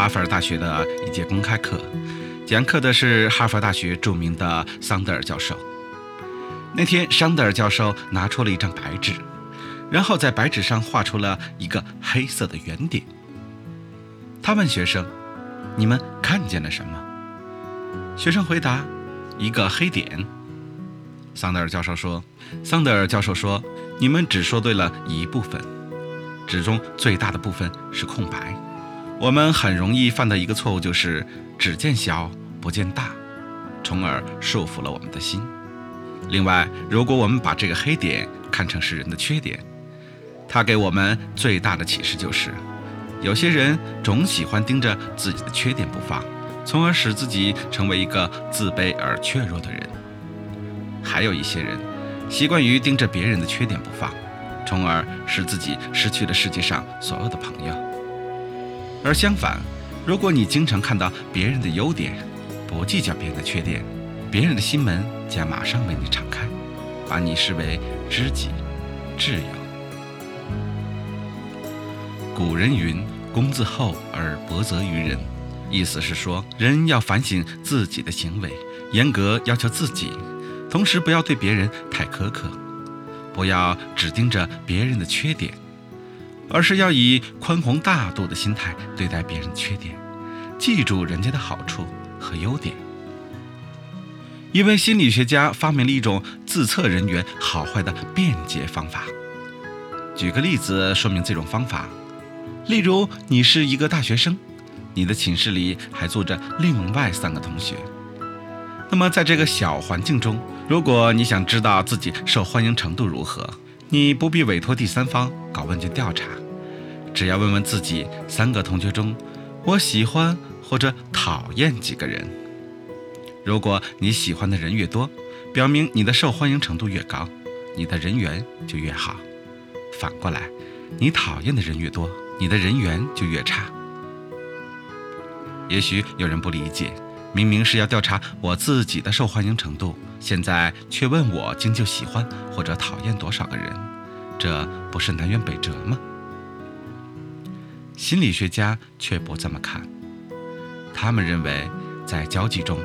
哈佛大学的一节公开课，讲课的是哈佛大学著名的桑德尔教授。那天，桑德尔教授拿出了一张白纸，然后在白纸上画出了一个黑色的圆点。他问学生：“你们看见了什么？”学生回答：“一个黑点。”桑德尔教授说：“桑德尔教授说，你们只说对了一部分，纸中最大的部分是空白。我们很容易犯的一个错误就是只见小不见大，从而束缚了我们的心。另外，如果我们把这个黑点看成是人的缺点，它给我们最大的启示就是，有些人总喜欢盯着自己的缺点不放，从而使自己成为一个自卑而怯弱的人。”还有一些人习惯于盯着别人的缺点不放，从而使自己失去了世界上所有的朋友。而相反，如果你经常看到别人的优点，不计较别人的缺点，别人的心门将马上为你敞开，把你视为知己、挚友。古人云：“公自厚而薄责于人。”意思是说，人要反省自己的行为，严格要求自己。同时，不要对别人太苛刻，不要只盯着别人的缺点，而是要以宽宏大度的心态对待别人缺点，记住人家的好处和优点。一位心理学家发明了一种自测人员好坏的便捷方法。举个例子说明这种方法：例如，你是一个大学生，你的寝室里还住着另外三个同学。那么，在这个小环境中，如果你想知道自己受欢迎程度如何，你不必委托第三方搞问卷调查，只要问问自己三个同学中，我喜欢或者讨厌几个人。如果你喜欢的人越多，表明你的受欢迎程度越高，你的人缘就越好。反过来，你讨厌的人越多，你的人缘就越差。也许有人不理解。明明是要调查我自己的受欢迎程度，现在却问我将就喜欢或者讨厌多少个人，这不是南辕北辙吗？心理学家却不这么看，他们认为，在交际中，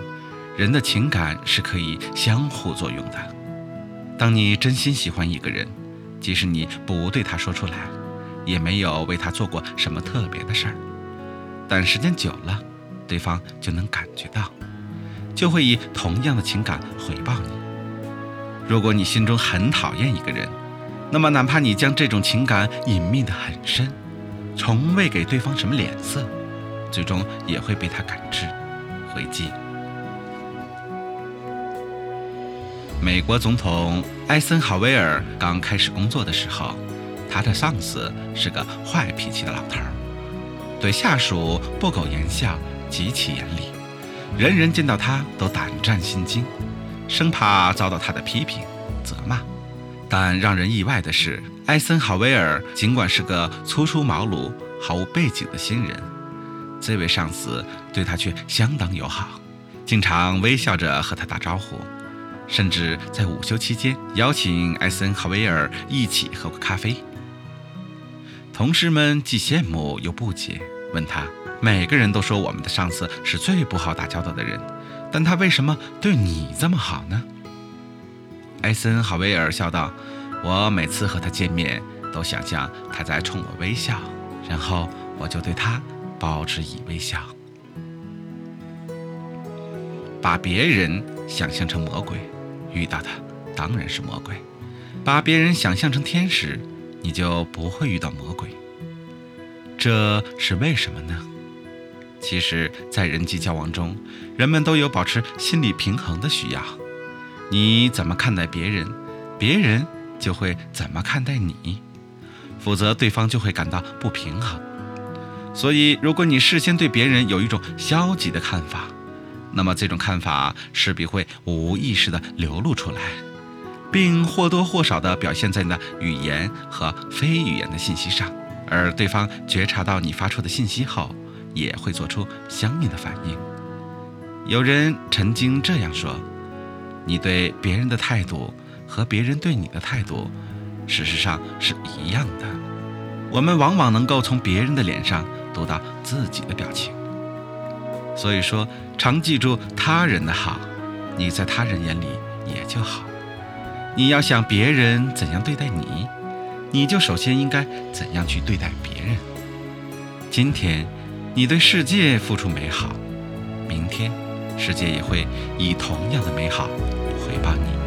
人的情感是可以相互作用的。当你真心喜欢一个人，即使你不对他说出来，也没有为他做过什么特别的事儿，但时间久了。对方就能感觉到，就会以同样的情感回报你。如果你心中很讨厌一个人，那么哪怕你将这种情感隐秘得很深，从未给对方什么脸色，最终也会被他感知、回击。美国总统艾森豪威尔刚开始工作的时候，他的上司是个坏脾气的老头儿，对下属不苟言笑。极其严厉，人人见到他都胆战心惊，生怕遭到他的批评、责骂。但让人意外的是，艾森豪威尔尽管是个初出茅庐、毫无背景的新人，这位上司对他却相当友好，经常微笑着和他打招呼，甚至在午休期间邀请艾森豪威尔一起喝过咖啡。同事们既羡慕又不解，问他。每个人都说我们的上司是最不好打交道的人，但他为什么对你这么好呢？艾森豪威尔笑道：“我每次和他见面，都想象他在冲我微笑，然后我就对他报之以微笑。把别人想象成魔鬼，遇到的当然是魔鬼；把别人想象成天使，你就不会遇到魔鬼。这是为什么呢？”其实，在人际交往中，人们都有保持心理平衡的需要。你怎么看待别人，别人就会怎么看待你，否则对方就会感到不平衡。所以，如果你事先对别人有一种消极的看法，那么这种看法势必会无意识地流露出来，并或多或少地表现在你的语言和非语言的信息上。而对方觉察到你发出的信息后，也会做出相应的反应。有人曾经这样说：“你对别人的态度和别人对你的态度，事实上是一样的。我们往往能够从别人的脸上读到自己的表情。所以说，常记住他人的好，你在他人眼里也就好。你要想别人怎样对待你，你就首先应该怎样去对待别人。今天，你对世界付出美好，明天，世界也会以同样的美好回报你。